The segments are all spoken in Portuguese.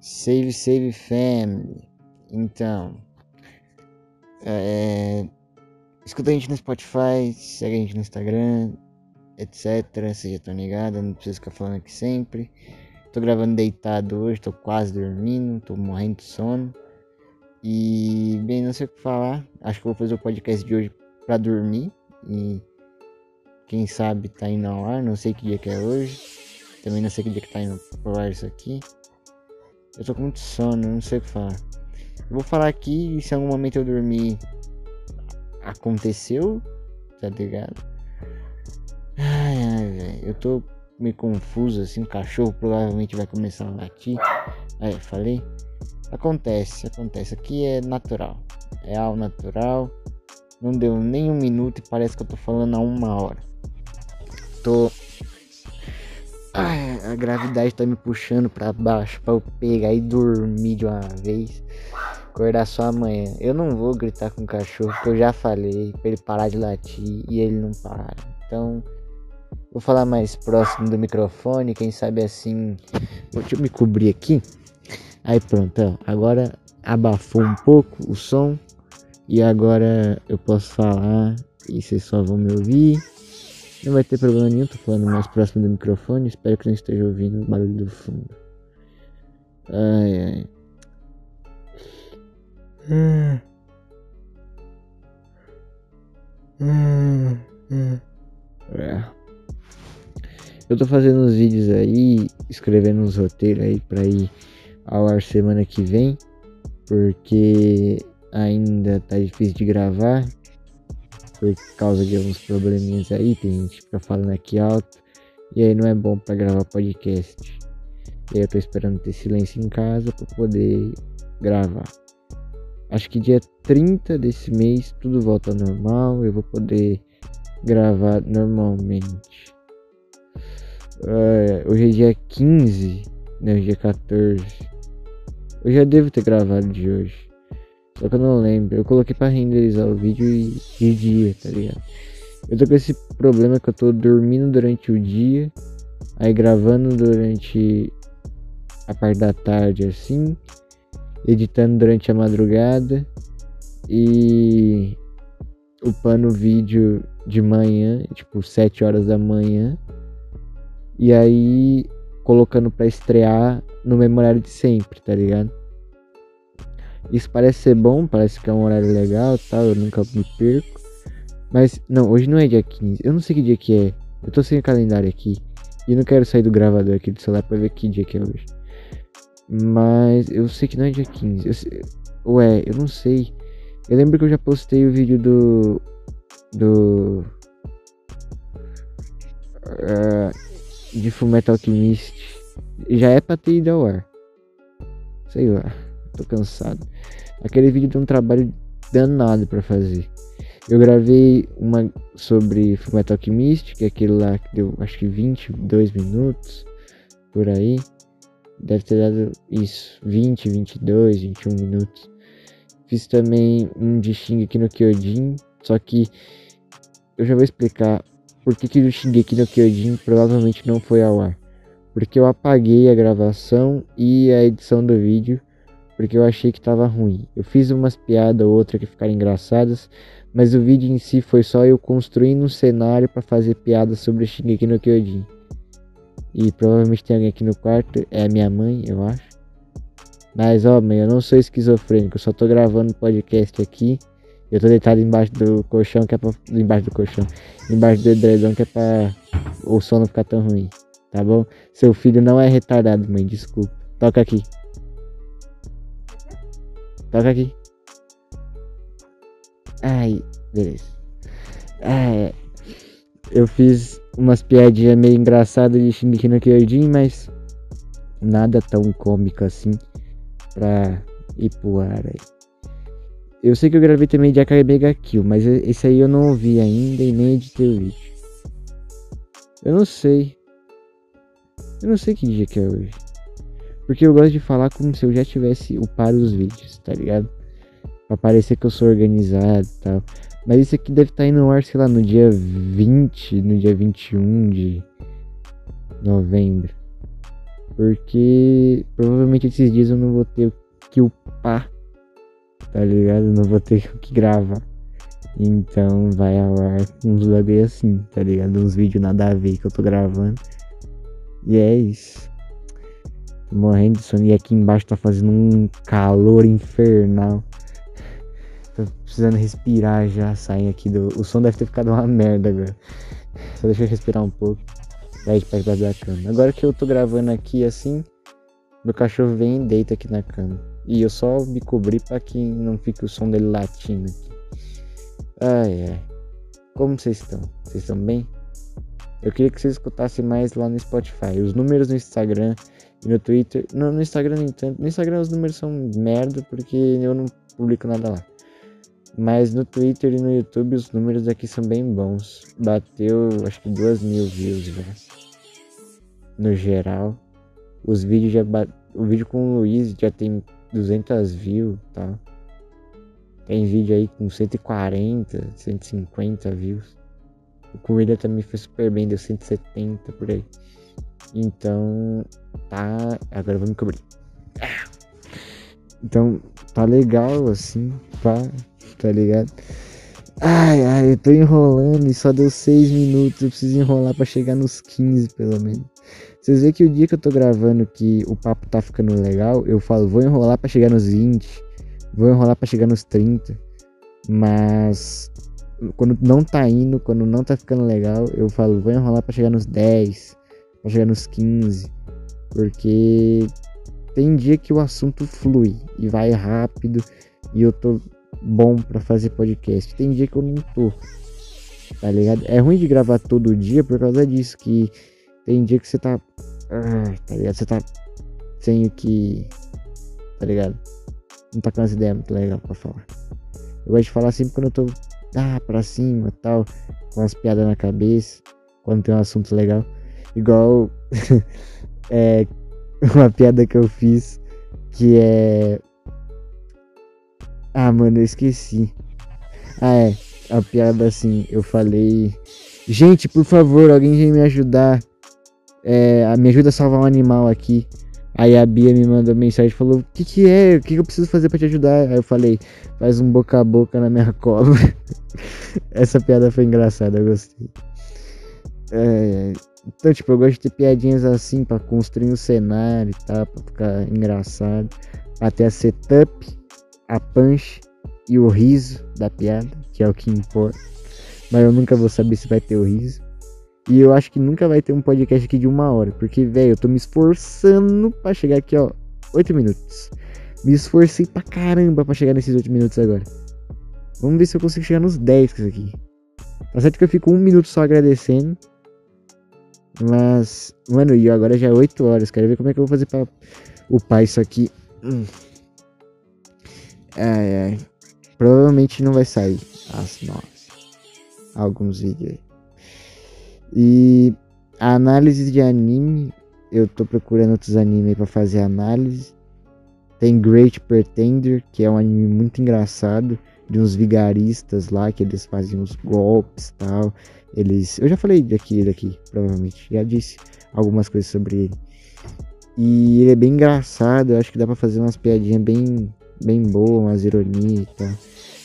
Save Save Family. Então, é, escuta a gente no Spotify, segue a gente no Instagram, etc. Vocês já estão ligados, não preciso ficar falando aqui sempre. Tô gravando deitado hoje, tô quase dormindo, tô morrendo de sono. E, bem, não sei o que falar. Acho que vou fazer o podcast de hoje pra dormir. E quem sabe tá indo ao ar, não sei que dia que é hoje. Também não sei que dia que tá indo pro ar isso aqui. Eu tô com muito sono, não sei o que falar. Eu vou falar aqui se algum momento eu dormir aconteceu, tá ligado? Ai, ai, velho. Eu tô meio confuso assim. O cachorro provavelmente vai começar a latir. Aí, falei. Acontece, acontece. Aqui é natural. É algo natural. Não deu nem um minuto e parece que eu tô falando há uma hora. Tô. Ai, a gravidade tá me puxando para baixo para eu pegar e dormir de uma vez. Acordar só amanhã. Eu não vou gritar com o cachorro, porque eu já falei pra ele parar de latir e ele não para. Então, vou falar mais próximo do microfone, quem sabe assim. Deixa eu me cobrir aqui. Aí pronto, ó. agora abafou um pouco o som. E agora eu posso falar e vocês só vão me ouvir. Não vai ter problema nenhum, tô falando mais próximo do microfone. Espero que não esteja ouvindo o barulho do fundo. Ai ai. Hum. Hum, hum. É. Eu tô fazendo uns vídeos aí, escrevendo uns roteiros aí pra ir ao ar semana que vem, porque ainda tá difícil de gravar por causa de alguns probleminhas aí, tem gente que fica falando aqui alto e aí não é bom para gravar podcast. E aí eu tô esperando ter silêncio em casa para poder gravar. Acho que dia 30 desse mês tudo volta ao normal, eu vou poder gravar normalmente. Uh, hoje é dia 15, né? Hoje é dia 14. Eu já devo ter gravado de hoje. Só que eu não lembro. Eu coloquei pra renderizar o vídeo de dia, tá ligado? Eu tô com esse problema que eu tô dormindo durante o dia, aí gravando durante a parte da tarde assim editando durante a madrugada e upando o vídeo de manhã, tipo 7 horas da manhã, e aí colocando para estrear no horário de sempre, tá ligado? Isso parece ser bom, parece que é um horário legal tal, eu nunca me perco. Mas não, hoje não é dia 15, eu não sei que dia que é. Eu tô sem o calendário aqui. E não quero sair do gravador aqui do celular pra ver que dia que é hoje. Mas eu sei que não é dia 15. Eu sei, ué, eu não sei. Eu lembro que eu já postei o vídeo do. Do. Uh, de Fullmetal Alchemist. Já é pra ter ido ao ar. Sei lá. Tô cansado. Aquele vídeo tem um trabalho danado pra fazer. Eu gravei uma sobre Fullmetal Alchemist, que é aquele lá que deu acho que 22 minutos. Por aí. Deve ter dado isso, 20, 22, 21 minutos. Fiz também um de Shingeki no Kyojin, só que eu já vou explicar por que, que o Shingeki no Kyojin provavelmente não foi ao ar. Porque eu apaguei a gravação e a edição do vídeo, porque eu achei que estava ruim. Eu fiz umas piadas ou outra que ficaram engraçadas, mas o vídeo em si foi só eu construindo um cenário para fazer piadas sobre Shingeki no Kyojin. E provavelmente tem alguém aqui no quarto. É a minha mãe, eu acho. Mas, ó, mãe, eu não sou esquizofrênico. Eu só tô gravando podcast aqui. Eu tô deitado embaixo do colchão, que é pra. Embaixo do colchão. Embaixo do edredom, que é pra o som não ficar tão ruim. Tá bom? Seu filho não é retardado, mãe. Desculpa. Toca aqui. Toca aqui. Ai, beleza. É, eu fiz umas piadinhas meio engraçadas de Shingeki no Kyojin, mas nada tão cômico assim pra ir pro ar aí. Eu sei que eu gravei também de Akai Mega Kill, mas esse aí eu não ouvi ainda e nem editei o vídeo. Eu não sei. Eu não sei que dia que é hoje. Porque eu gosto de falar como se eu já tivesse upado os vídeos, tá ligado? Pra parecer que eu sou organizado e tal. Mas isso aqui deve estar tá indo no ar, sei lá, no dia 20, no dia 21 de novembro. Porque provavelmente esses dias eu não vou ter que upar, tá ligado? Eu não vou ter que gravar. Então vai ao ar uns bagulho assim, tá ligado? Uns vídeos nada a ver que eu tô gravando. E é isso. Morrendo de sono. E aqui embaixo tá fazendo um calor infernal. Tô precisando respirar já, sair aqui do. O som deve ter ficado uma merda agora. Só deixa eu respirar um pouco. Aí pra debaixo da cama. Agora que eu tô gravando aqui assim, meu cachorro vem e deita aqui na cama. E eu só me cobri para que não fique o som dele latindo aqui. Ai ai. Como vocês estão? Vocês estão bem? Eu queria que vocês escutassem mais lá no Spotify. Os números no Instagram e no Twitter. No, no Instagram nem tanto. No Instagram os números são merda porque eu não publico nada lá. Mas no Twitter e no YouTube os números aqui são bem bons. Bateu acho que duas mil views já. No geral. Os vídeos já bat... O vídeo com o Luiz já tem 200 views tá? Tem vídeo aí com 140, 150 views. O William também foi super bem, deu 170 por aí. Então, tá. Agora vamos cobrir. Então, tá legal assim, pá tá ligado? Ai, ai, eu tô enrolando e só deu 6 minutos. Eu preciso enrolar para chegar nos 15, pelo menos. Vocês veem que o dia que eu tô gravando que o papo tá ficando legal, eu falo, vou enrolar para chegar nos 20, vou enrolar para chegar nos 30. Mas quando não tá indo, quando não tá ficando legal, eu falo, vou enrolar para chegar nos 10, para chegar nos 15. Porque tem dia que o assunto flui e vai rápido e eu tô bom para fazer podcast. Tem dia que eu não tô. Tá ligado? É ruim de gravar todo dia por causa disso. Que tem dia que você tá. Ah, tá ligado? Você tá sem o que. Tá ligado? Não tá com as ideias muito legais pra falar. Eu gosto de falar sempre quando eu tô. Ah, pra cima tal. Com as piadas na cabeça. Quando tem um assunto legal. Igual. é. Uma piada que eu fiz. Que é ah, mano, eu esqueci. Ah, é. A piada assim, eu falei. Gente, por favor, alguém vem me ajudar. É, me ajuda a salvar um animal aqui. Aí a Bia me mandou mensagem falou: O que, que é? O que, que eu preciso fazer para te ajudar? Aí eu falei: Faz um boca a boca na minha cobra. Essa piada foi engraçada, eu gostei. É, então, tipo, eu gosto de ter piadinhas assim para construir um cenário e tal, pra ficar engraçado. Até a setup a punch e o riso da piada, que é o que importa. Mas eu nunca vou saber se vai ter o riso. E eu acho que nunca vai ter um podcast aqui de uma hora. Porque, velho, eu tô me esforçando pra chegar aqui, ó. Oito minutos. Me esforcei pra caramba pra chegar nesses oito minutos agora. Vamos ver se eu consigo chegar nos 10 com isso aqui. Tá certo que eu fico um minuto só agradecendo. Mas, mano, e agora já é 8 horas. Quero ver como é que eu vou fazer pra upar isso aqui. Hum. Ai, ai. Provavelmente não vai sair às 9. Alguns vídeos aí. E a análise de anime, eu tô procurando outros animes para fazer análise. Tem Great Pretender, que é um anime muito engraçado, de uns vigaristas lá, que eles faziam uns golpes tal. Eles. Eu já falei daqui, daqui, provavelmente. Já disse algumas coisas sobre ele. E ele é bem engraçado, eu acho que dá pra fazer umas piadinhas bem bem boa, umas ironias e tal.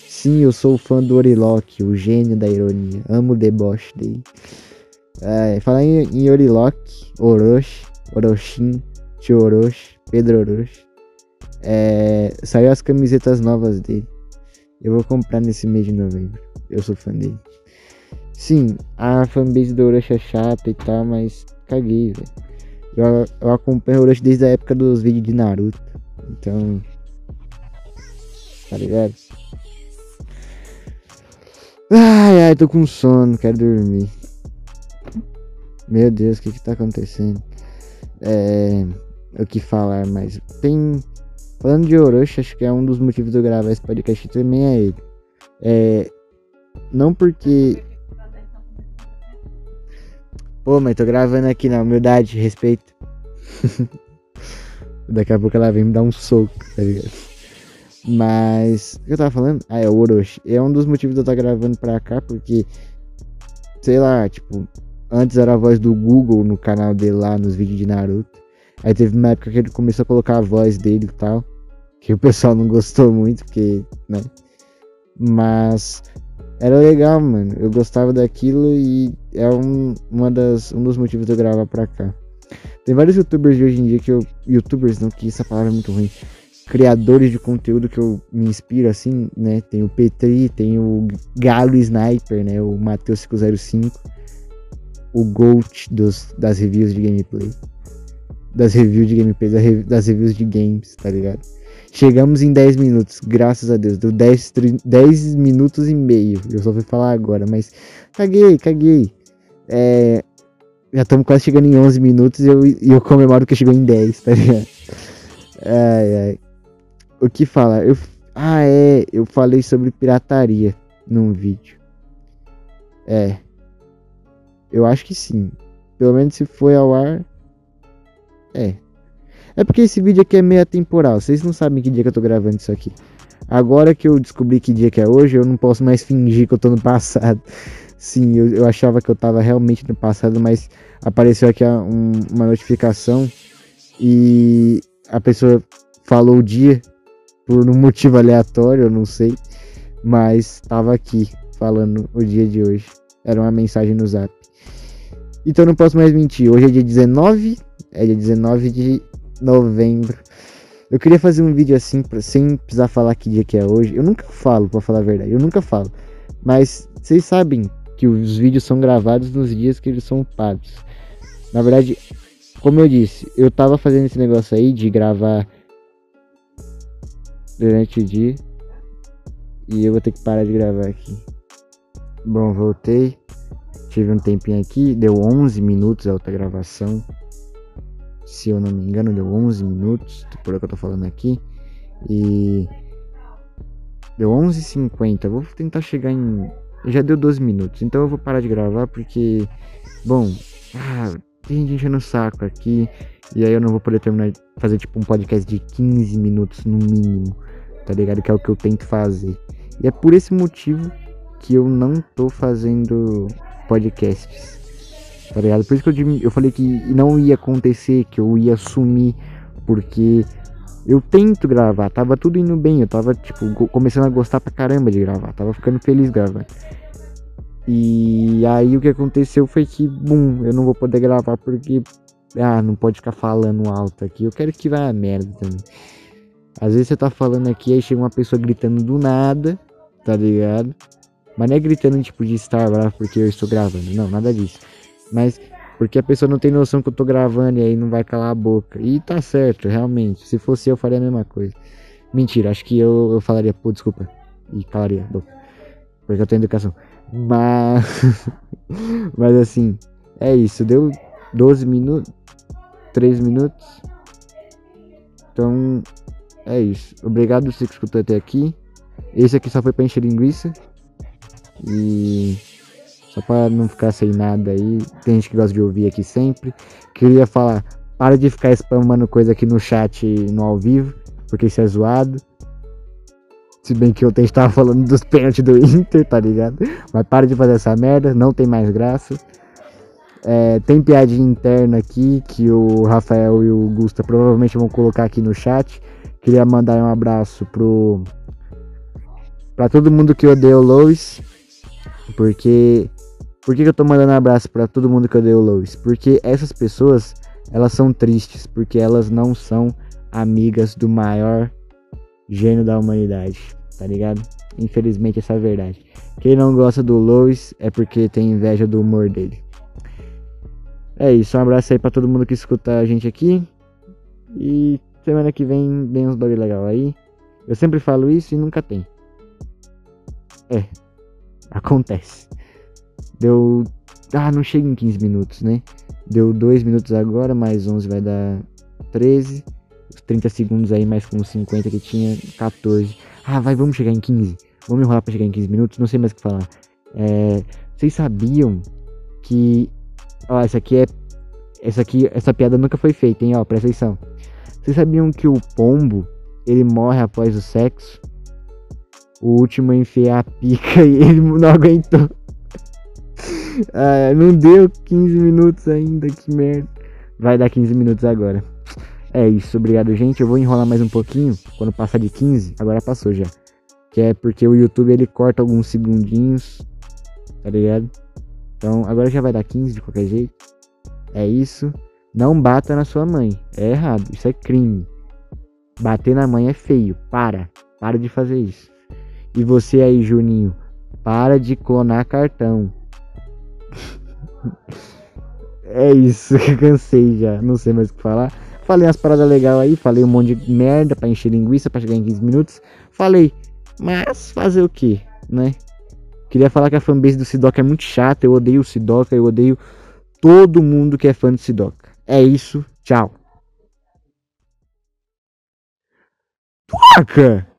Sim, eu sou fã do Orilock, o gênio da ironia. Amo o deboche dele. É, falar em, em Orilock, Orochi, Orochin, Tio Orochi, Pedro Orochi. É, saiu as camisetas novas dele. Eu vou comprar nesse mês de novembro. Eu sou fã dele. Sim, a fanbase do Orochi é chata e tal, mas caguei, velho. Eu, eu acompanho o Orochi desde a época dos vídeos de Naruto. Então, tá ligado? Ai, ai, tô com sono, quero dormir. Meu Deus, o que que tá acontecendo? É. O que falar, mas tem. Falando de Orochi, acho que é um dos motivos de eu gravar esse podcast também é ele. É. Não porque. Pô, mas tô gravando aqui na humildade, respeito. Daqui a pouco ela vem me dar um soco, tá ligado? Mas. O que eu tava falando? Ah, é o Orochi. É um dos motivos de eu estar gravando pra cá, porque. Sei lá, tipo. Antes era a voz do Google no canal dele lá, nos vídeos de Naruto. Aí teve uma época que ele começou a colocar a voz dele e tal. Que o pessoal não gostou muito, porque, né? Mas era legal, mano. Eu gostava daquilo e é um, uma das, um dos motivos de eu gravar pra cá. Tem vários youtubers de hoje em dia que eu. Youtubers não, que essa palavra é muito ruim. Criadores de conteúdo que eu me inspiro assim, né? Tem o Petri, tem o Galo Sniper, né? O Matheus 505. O Gold dos, das reviews de gameplay. Das reviews de gameplay, das reviews de games, tá ligado? Chegamos em 10 minutos, graças a Deus. Deu 10, 10 minutos e meio. Eu só fui falar agora, mas caguei, caguei. É, já estamos quase chegando em 11 minutos e eu, eu comemoro que chegou em 10, tá ligado? Ai, ai. O que falar? Eu, ah, é. Eu falei sobre pirataria num vídeo. É. Eu acho que sim. Pelo menos se foi ao ar. É. É porque esse vídeo aqui é meio temporal. Vocês não sabem que dia que eu tô gravando isso aqui. Agora que eu descobri que dia que é hoje, eu não posso mais fingir que eu tô no passado. Sim, eu, eu achava que eu tava realmente no passado, mas apareceu aqui um, uma notificação e a pessoa falou o dia por um motivo aleatório, eu não sei, mas tava aqui falando o dia de hoje. Era uma mensagem no zap. Então não posso mais mentir. Hoje é dia 19, é dia 19 de novembro. Eu queria fazer um vídeo assim, pra, sem precisar falar que dia que é hoje. Eu nunca falo, pra falar a verdade, eu nunca falo. Mas vocês sabem que os vídeos são gravados nos dias que eles são pagos. Na verdade, como eu disse, eu tava fazendo esse negócio aí de gravar durante o dia. E eu vou ter que parar de gravar aqui. Bom, voltei. Tive um tempinho aqui, deu 11 minutos a outra gravação se eu não me engano, deu 11 minutos, por que eu tô falando aqui. E deu 11h50. Vou tentar chegar em. Já deu 12 minutos, então eu vou parar de gravar porque, bom, ah, tem gente enchendo o saco aqui. E aí eu não vou poder terminar fazer tipo um podcast de 15 minutos no mínimo, tá ligado? Que é o que eu tento fazer. E é por esse motivo que eu não tô fazendo podcasts tá ligado? Por isso que eu, eu falei que não ia acontecer, que eu ia sumir, porque eu tento gravar, tava tudo indo bem, eu tava, tipo, começando a gostar pra caramba de gravar, tava ficando feliz gravando. E aí o que aconteceu foi que, bum, eu não vou poder gravar porque, ah, não pode ficar falando alto aqui, eu quero que vá a merda também. Às vezes você tá falando aqui, aí chega uma pessoa gritando do nada, tá ligado? Mas não é gritando tipo de estar bravo porque eu estou gravando, não, nada disso. Mas porque a pessoa não tem noção que eu tô gravando e aí não vai calar a boca. E tá certo, realmente. Se fosse eu, faria a mesma coisa. Mentira, acho que eu, eu falaria, pô, desculpa. E calaria, porque eu tenho educação. Mas. Mas assim, é isso. Deu 12 minutos. 3 minutos. Então, é isso. Obrigado você que escutou até aqui. Esse aqui só foi pra encher linguiça. E. Só para não ficar sem nada aí. Tem gente que gosta de ouvir aqui sempre. Queria falar, para de ficar spamando coisa aqui no chat no ao vivo, porque isso é zoado. Se bem que eu estava falando dos pênaltis do Inter, tá ligado? Mas para de fazer essa merda, não tem mais graça. É, tem piadinha interna aqui que o Rafael e o Gusta provavelmente vão colocar aqui no chat. Queria mandar um abraço pro para todo mundo que odeia o Lois, porque por que, eu tô mandando um abraço para todo mundo que odeia o Lois? Porque essas pessoas, elas são tristes, porque elas não são amigas do maior gênio da humanidade, tá ligado? Infelizmente essa é a verdade. Quem não gosta do Lois é porque tem inveja do humor dele. É isso, um abraço aí pra todo mundo que escuta a gente aqui. E semana que vem vem uns bagulho legal aí. Eu sempre falo isso e nunca tem. É, acontece. Deu. Ah, não chega em 15 minutos, né? Deu 2 minutos agora, mais 11 vai dar 13. Os 30 segundos aí, mais com 50 que tinha, 14. Ah, vai, vamos chegar em 15. Vamos enrolar pra chegar em 15 minutos, não sei mais o que falar. É, vocês sabiam que. Ó, essa aqui é. Essa aqui, essa piada nunca foi feita, hein? Ó, presta atenção. Vocês sabiam que o pombo ele morre após o sexo? O último a enfiar a pica e ele não aguentou. Ah, não deu 15 minutos ainda, que merda. Vai dar 15 minutos agora. É isso, obrigado, gente. Eu vou enrolar mais um pouquinho. Quando passar de 15, agora passou já. Que é porque o YouTube ele corta alguns segundinhos. Tá ligado? Então agora já vai dar 15 de qualquer jeito. É isso. Não bata na sua mãe. É errado. Isso é crime. Bater na mãe é feio. Para. Para de fazer isso. E você aí, Juninho, para de clonar cartão. é isso, cansei já. Não sei mais o que falar. Falei umas paradas legais aí, falei um monte de merda pra encher linguiça pra chegar em 15 minutos. Falei, mas fazer o que, né? Queria falar que a fanbase do Sidoca é muito chata. Eu odeio o Sidoca, eu odeio todo mundo que é fã do Sidoca. É isso, tchau. Toca!